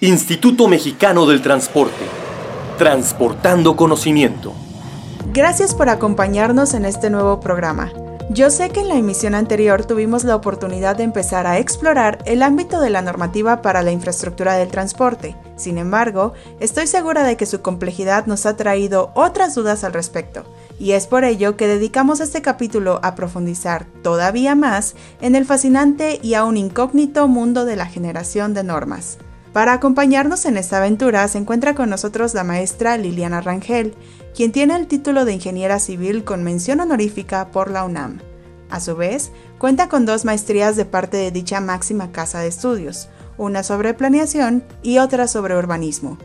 Instituto Mexicano del Transporte. Transportando conocimiento. Gracias por acompañarnos en este nuevo programa. Yo sé que en la emisión anterior tuvimos la oportunidad de empezar a explorar el ámbito de la normativa para la infraestructura del transporte. Sin embargo, estoy segura de que su complejidad nos ha traído otras dudas al respecto, y es por ello que dedicamos este capítulo a profundizar todavía más en el fascinante y aún incógnito mundo de la generación de normas. Para acompañarnos en esta aventura se encuentra con nosotros la maestra Liliana Rangel, quien tiene el título de ingeniera civil con mención honorífica por la UNAM. A su vez, cuenta con dos maestrías de parte de dicha máxima casa de estudios, una sobre planeación y otra sobre urbanismo.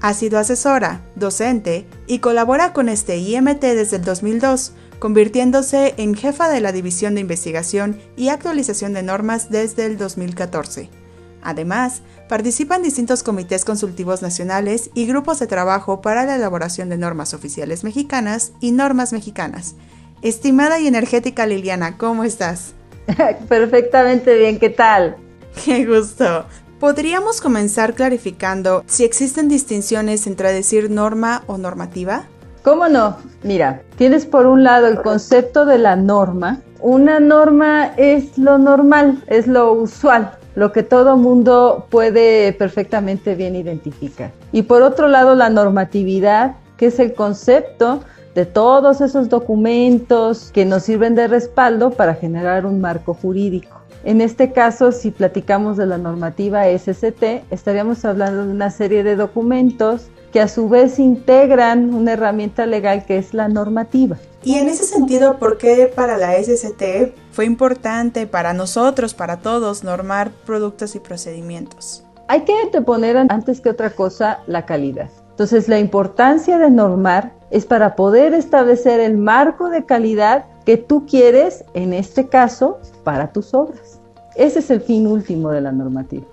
Ha sido asesora, docente y colabora con este IMT desde el 2002, convirtiéndose en jefa de la División de Investigación y Actualización de Normas desde el 2014. Además, participa en distintos comités consultivos nacionales y grupos de trabajo para la elaboración de normas oficiales mexicanas y normas mexicanas. Estimada y energética Liliana, ¿cómo estás? Perfectamente bien, ¿qué tal? Qué gusto. ¿Podríamos comenzar clarificando si existen distinciones entre decir norma o normativa? ¿Cómo no? Mira, tienes por un lado el concepto de la norma. Una norma es lo normal, es lo usual, lo que todo mundo puede perfectamente bien identificar. Y por otro lado, la normatividad, que es el concepto de todos esos documentos que nos sirven de respaldo para generar un marco jurídico. En este caso, si platicamos de la normativa SCT, estaríamos hablando de una serie de documentos que a su vez integran una herramienta legal que es la normativa. Y en ese sentido, ¿por qué para la SCT fue importante para nosotros, para todos, normar productos y procedimientos? Hay que poner antes que otra cosa la calidad. Entonces, la importancia de normar es para poder establecer el marco de calidad que tú quieres, en este caso, para tus obras. Ese es el fin último de la normativa.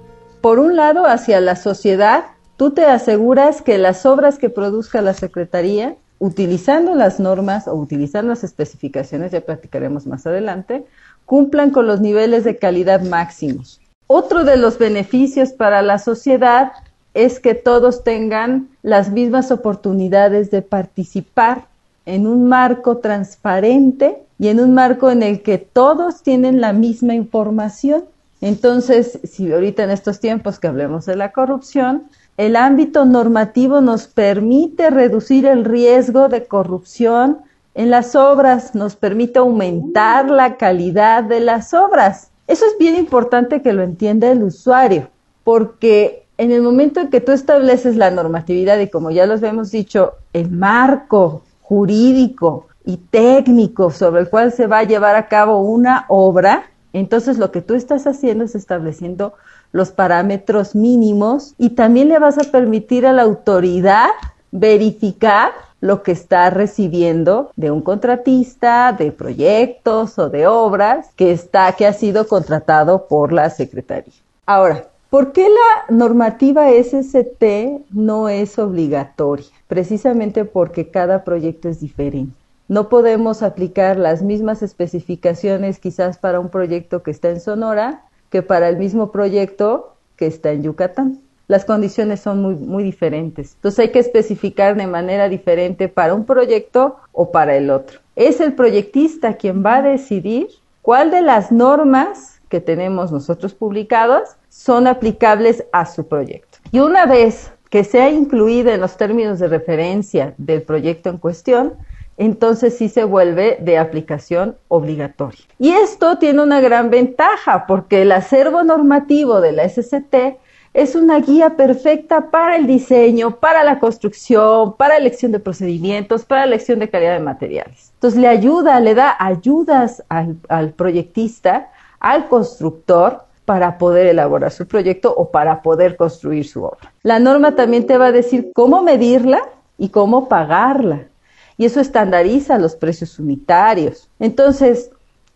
Por un lado, hacia la sociedad, tú te aseguras que las obras que produzca la Secretaría, utilizando las normas o utilizando las especificaciones, ya platicaremos más adelante, cumplan con los niveles de calidad máximos. Otro de los beneficios para la sociedad es que todos tengan las mismas oportunidades de participar en un marco transparente y en un marco en el que todos tienen la misma información. Entonces, si ahorita en estos tiempos que hablemos de la corrupción, el ámbito normativo nos permite reducir el riesgo de corrupción en las obras, nos permite aumentar la calidad de las obras. Eso es bien importante que lo entienda el usuario, porque en el momento en que tú estableces la normatividad y como ya los hemos dicho, el marco jurídico y técnico sobre el cual se va a llevar a cabo una obra, entonces lo que tú estás haciendo es estableciendo los parámetros mínimos y también le vas a permitir a la autoridad verificar lo que está recibiendo de un contratista, de proyectos o de obras que está que ha sido contratado por la Secretaría. Ahora, ¿por qué la normativa SST no es obligatoria? Precisamente porque cada proyecto es diferente. No podemos aplicar las mismas especificaciones quizás para un proyecto que está en Sonora que para el mismo proyecto que está en Yucatán. Las condiciones son muy, muy diferentes. Entonces hay que especificar de manera diferente para un proyecto o para el otro. Es el proyectista quien va a decidir cuál de las normas que tenemos nosotros publicadas son aplicables a su proyecto. Y una vez que sea incluida en los términos de referencia del proyecto en cuestión, entonces sí se vuelve de aplicación obligatoria. Y esto tiene una gran ventaja porque el acervo normativo de la SCT es una guía perfecta para el diseño, para la construcción, para elección de procedimientos, para elección de calidad de materiales. Entonces le ayuda, le da ayudas al, al proyectista, al constructor, para poder elaborar su proyecto o para poder construir su obra. La norma también te va a decir cómo medirla y cómo pagarla y eso estandariza los precios unitarios. Entonces,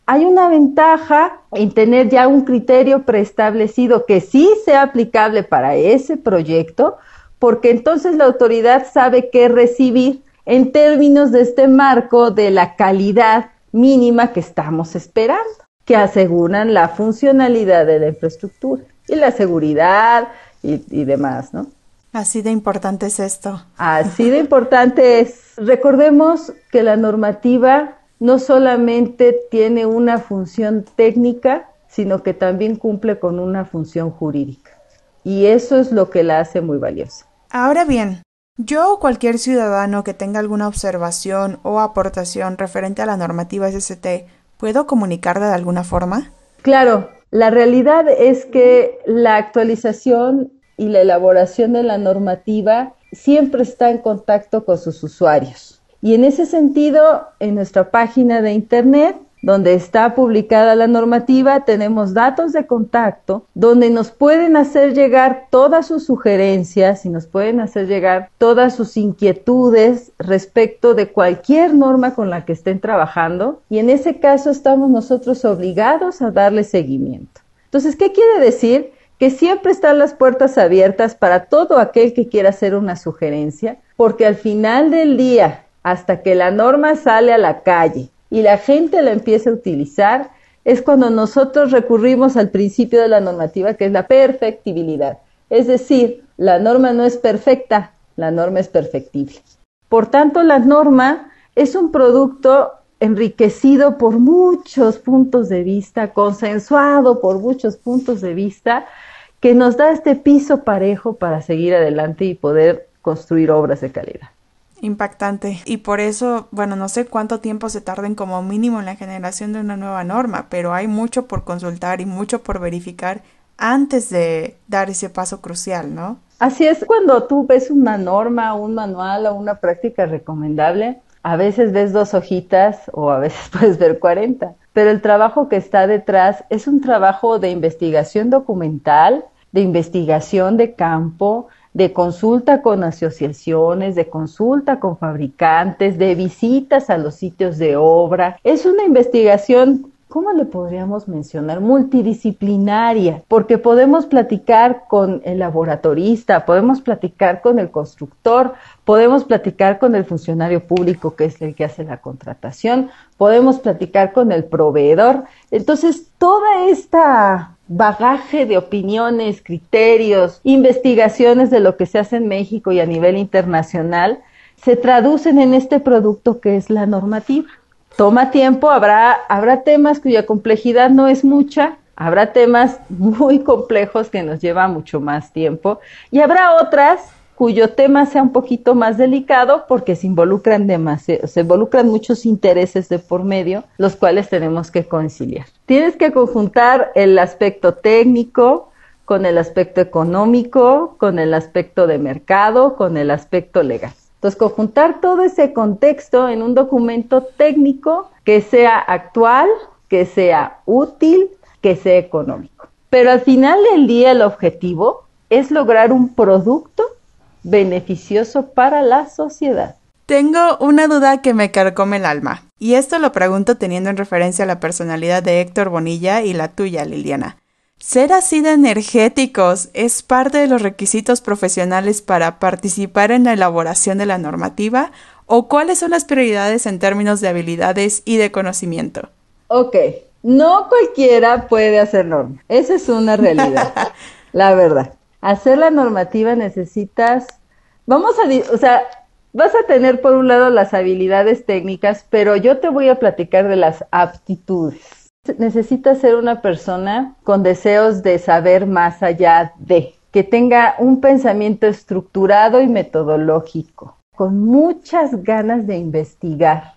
hay una ventaja en tener ya un criterio preestablecido que sí sea aplicable para ese proyecto, porque entonces la autoridad sabe qué recibir en términos de este marco de la calidad mínima que estamos esperando, que aseguran la funcionalidad de la infraestructura y la seguridad y, demás, ¿no? Así de importante es esto. Así de importante es. Recordemos que la normativa no solamente tiene una función técnica, sino que también cumple con una función jurídica. Y eso es lo que la hace muy valiosa. Ahora bien, yo o cualquier ciudadano que tenga alguna observación o aportación referente a la normativa SST, ¿puedo comunicarla de alguna forma? Claro, la realidad es que la actualización y la elaboración de la normativa siempre está en contacto con sus usuarios. Y en ese sentido, en nuestra página de Internet donde está publicada la normativa, tenemos datos de contacto donde nos pueden hacer llegar todas sus sugerencias y nos pueden hacer llegar todas sus inquietudes respecto de cualquier norma con la que estén trabajando y en ese caso estamos nosotros obligados a darle seguimiento. Entonces, ¿qué quiere decir? Que siempre están las puertas abiertas para todo aquel que quiera hacer una sugerencia, porque al final del día, hasta que la norma sale a la calle, y la gente la empieza a utilizar, es cuando nosotros recurrimos al principio de la normativa, que es la perfectibilidad. Es decir, la norma no es perfecta, la norma es perfectible. Por tanto, la norma es un producto enriquecido por muchos puntos de vista, consensuado por muchos puntos de vista, que nos da este piso parejo para seguir adelante y poder construir obras de calidad impactante. Y por eso, bueno, no sé cuánto tiempo se tarden como mínimo en la generación de una nueva norma, pero hay mucho por consultar y mucho por verificar antes de dar ese paso crucial, ¿no? Así es, cuando tú ves una norma, un manual o una práctica recomendable, a veces ves dos hojitas o a veces puedes ver 40, pero el trabajo que está detrás es un trabajo de investigación documental, de investigación de campo, de consulta con asociaciones, de consulta con fabricantes, de visitas a los sitios de obra. Es una investigación ¿cómo le podríamos mencionar? Multidisciplinaria, porque podemos platicar con el laboratorista, podemos platicar con el constructor, podemos platicar con el funcionario público que es el que hace la contratación, podemos platicar con el proveedor. Entonces, toda esta bagaje de opiniones, criterios, investigaciones de lo que se hace en México y a nivel internacional, se traducen en este producto que es la normativa. Toma tiempo, habrá, habrá temas cuya complejidad no es mucha, habrá temas muy complejos que nos lleva mucho más tiempo y habrá otras cuyo tema sea un poquito más delicado porque se involucran demasiado, se involucran muchos intereses de por medio, los cuales tenemos que conciliar. Tienes que conjuntar el aspecto técnico con el aspecto económico, con el aspecto de mercado, con el aspecto legal. Entonces, conjuntar todo ese contexto en un documento técnico que sea actual, que sea útil, que sea económico. Pero al final del día el objetivo es lograr un producto beneficioso para la sociedad. Tengo una duda que me carcome el alma, y esto lo pregunto teniendo en referencia a la personalidad de Héctor Bonilla y la tuya, Liliana. ¿Ser así de energéticos es parte de los requisitos profesionales para participar en la elaboración de la normativa? ¿O cuáles son las prioridades en términos de habilidades y de conocimiento? Ok, no cualquiera puede hacer norma. Esa es una realidad, la verdad hacer la normativa necesitas, vamos a, o sea, vas a tener por un lado las habilidades técnicas, pero yo te voy a platicar de las aptitudes. Necesitas ser una persona con deseos de saber más allá de, que tenga un pensamiento estructurado y metodológico, con muchas ganas de investigar,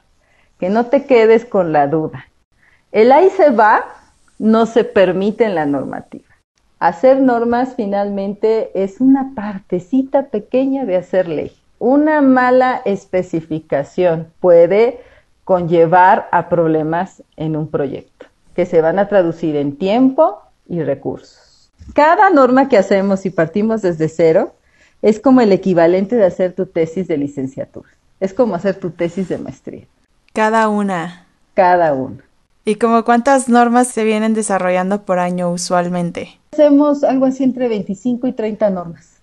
que no te quedes con la duda. El ahí se va no se permite en la normativa. Hacer normas finalmente es una partecita pequeña de hacer ley. Una mala especificación puede conllevar a problemas en un proyecto que se van a traducir en tiempo y recursos. Cada norma que hacemos y partimos desde cero es como el equivalente de hacer tu tesis de licenciatura. Es como hacer tu tesis de maestría. Cada una. Cada una. ¿Y como cuántas normas se vienen desarrollando por año usualmente? Hacemos algo así entre 25 y 30 normas.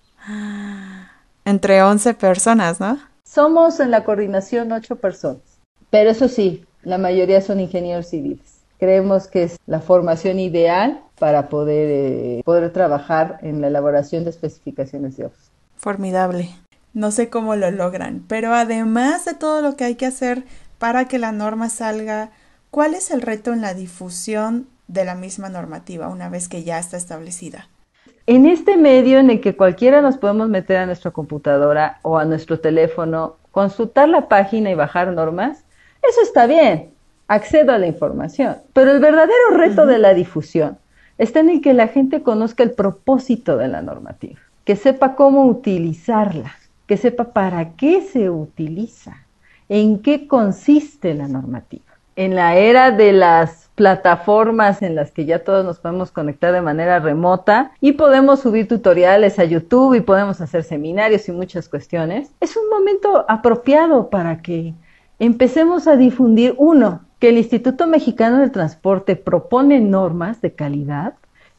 Entre 11 personas, ¿no? Somos en la coordinación 8 personas. Pero eso sí, la mayoría son ingenieros civiles. creemos que es la formación ideal para poder, eh, poder trabajar en la elaboración de especificaciones de obras. Formidable. No sé cómo lo logran, pero además de todo lo que hay que hacer para que la norma salga, ¿cuál es el reto en la difusión de la misma normativa una vez que ya está establecida? En este medio en el que cualquiera nos podemos meter a nuestra computadora o a nuestro teléfono, consultar la página y bajar normas, eso está bien, accedo a la información. Pero el verdadero reto de la difusión está en el que la gente conozca el propósito de la normativa, que sepa cómo utilizarla que sepa para qué se utiliza, en qué consiste la normativa. En la era de las plataformas en las que ya todos nos podemos conectar de manera remota y podemos subir tutoriales a YouTube y podemos hacer seminarios y muchas cuestiones, es un momento apropiado para que empecemos a difundir, uno, que el Instituto Mexicano del Transporte propone normas de calidad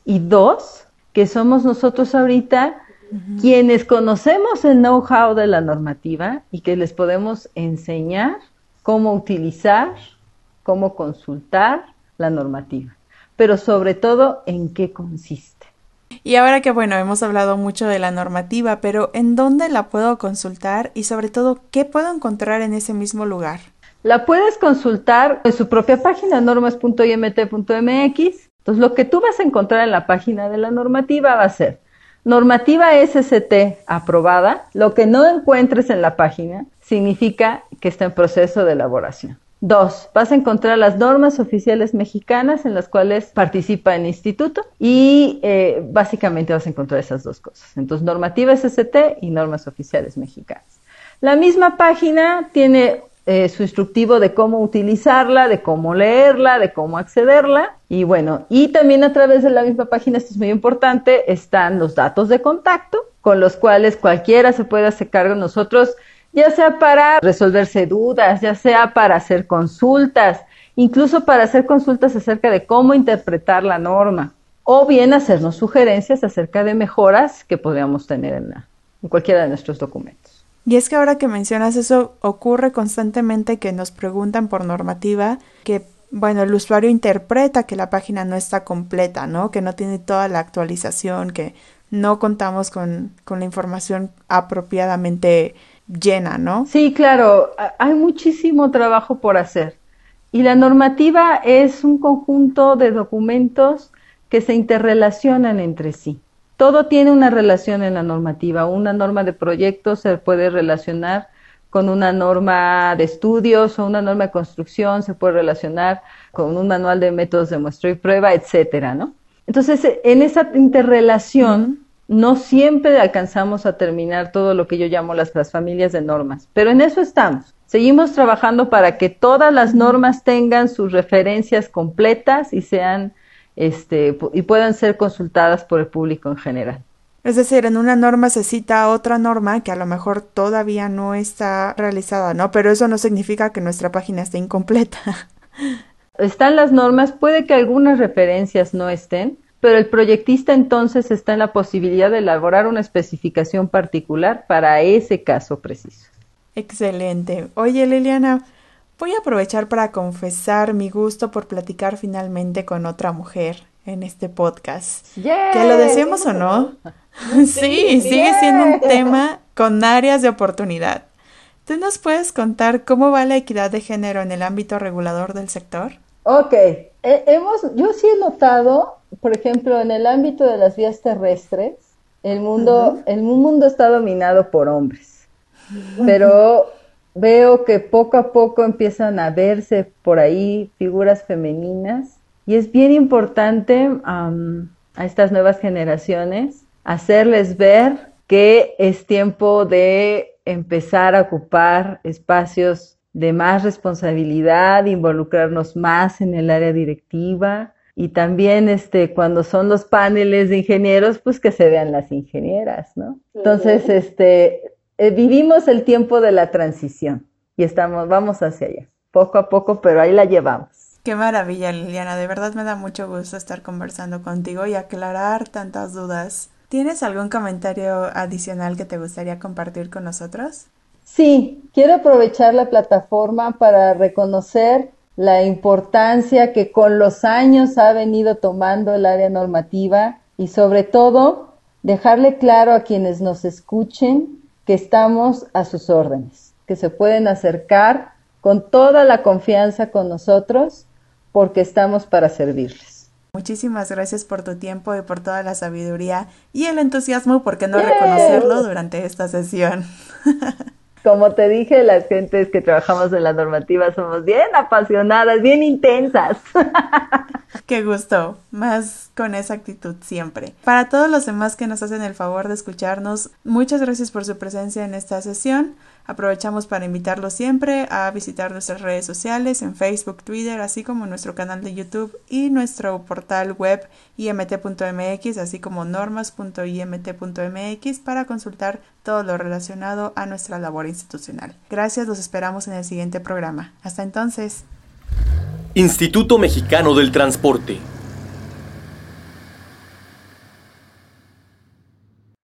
y dos, que somos nosotros ahorita quienes conocemos el know-how de la normativa y que les podemos enseñar cómo utilizar, cómo consultar la normativa, pero sobre todo en qué consiste. Y ahora que bueno, hemos hablado mucho de la normativa, pero ¿en dónde la puedo consultar y sobre todo qué puedo encontrar en ese mismo lugar? La puedes consultar en su propia página normas.imt.mx. Entonces, lo que tú vas a encontrar en la página de la normativa va a ser Normativa SST aprobada, lo que no encuentres en la página significa que está en proceso de elaboración. Dos, vas a encontrar las normas oficiales mexicanas en las cuales participa el instituto y eh, básicamente vas a encontrar esas dos cosas. Entonces, normativa SST y normas oficiales mexicanas. La misma página tiene eh, su instructivo de cómo utilizarla, de cómo leerla, de cómo accederla. Y bueno, y también a través de la misma página, esto es muy importante, están los datos de contacto con los cuales cualquiera se puede hacer cargo nosotros, ya sea para resolverse dudas, ya sea para hacer consultas, incluso para hacer consultas acerca de cómo interpretar la norma, o bien hacernos sugerencias acerca de mejoras que podríamos tener en, en cualquiera de nuestros documentos. Y es que ahora que mencionas eso, ocurre constantemente que nos preguntan por normativa que, bueno, el usuario interpreta que la página no está completa, ¿no? Que no tiene toda la actualización, que no contamos con, con la información apropiadamente llena, ¿no? Sí, claro, hay muchísimo trabajo por hacer. Y la normativa es un conjunto de documentos que se interrelacionan entre sí. Todo tiene una relación en la normativa. Una norma de proyecto se puede relacionar con una norma de estudios o una norma de construcción, se puede relacionar con un manual de métodos de muestra y prueba, etcétera, ¿no? Entonces, en esa interrelación no siempre alcanzamos a terminar todo lo que yo llamo las, las familias de normas, pero en eso estamos. Seguimos trabajando para que todas las normas tengan sus referencias completas y sean este, y puedan ser consultadas por el público en general. Es decir, en una norma se cita otra norma que a lo mejor todavía no está realizada, ¿no? Pero eso no significa que nuestra página esté incompleta. Están las normas, puede que algunas referencias no estén, pero el proyectista entonces está en la posibilidad de elaborar una especificación particular para ese caso preciso. Excelente. Oye, Liliana, Voy a aprovechar para confesar mi gusto por platicar finalmente con otra mujer en este podcast. Que lo decimos o no. sí, sigue siendo un tema con áreas de oportunidad. ¿Tú nos puedes contar cómo va la equidad de género en el ámbito regulador del sector? Ok, hemos, yo sí he notado, por ejemplo, en el ámbito de las vías terrestres, el mundo, el mundo está dominado por hombres, pero veo que poco a poco empiezan a verse por ahí figuras femeninas y es bien importante a estas nuevas generaciones hacerles ver que es tiempo de empezar a ocupar espacios de más responsabilidad, involucrarnos más en el área directiva y también este cuando son los paneles de ingenieros, pues que se vean las ingenieras, ¿no? Entonces, este eh, vivimos el tiempo de la transición y estamos, vamos hacia allá, poco a poco, pero ahí la llevamos. Qué maravilla, Liliana. De verdad me da mucho gusto estar conversando contigo y aclarar tantas dudas. ¿Tienes algún comentario adicional que te gustaría compartir con nosotros? Sí, quiero aprovechar la plataforma para reconocer la importancia que con los años ha venido tomando el área normativa y sobre todo dejarle claro a quienes nos escuchen que estamos a sus órdenes, que se pueden acercar con toda la confianza con nosotros porque estamos para servirles. Muchísimas gracias por tu tiempo y por toda la sabiduría y el entusiasmo, ¿por qué no reconocerlo durante esta sesión? Como te dije, las gentes que trabajamos en la normativa somos bien apasionadas, bien intensas. Qué gusto, más con esa actitud siempre. Para todos los demás que nos hacen el favor de escucharnos, muchas gracias por su presencia en esta sesión. Aprovechamos para invitarlos siempre a visitar nuestras redes sociales en Facebook, Twitter, así como nuestro canal de YouTube y nuestro portal web imt.mx, así como normas.imt.mx para consultar todo lo relacionado a nuestra labor institucional. Gracias, los esperamos en el siguiente programa. Hasta entonces. Instituto Mexicano del Transporte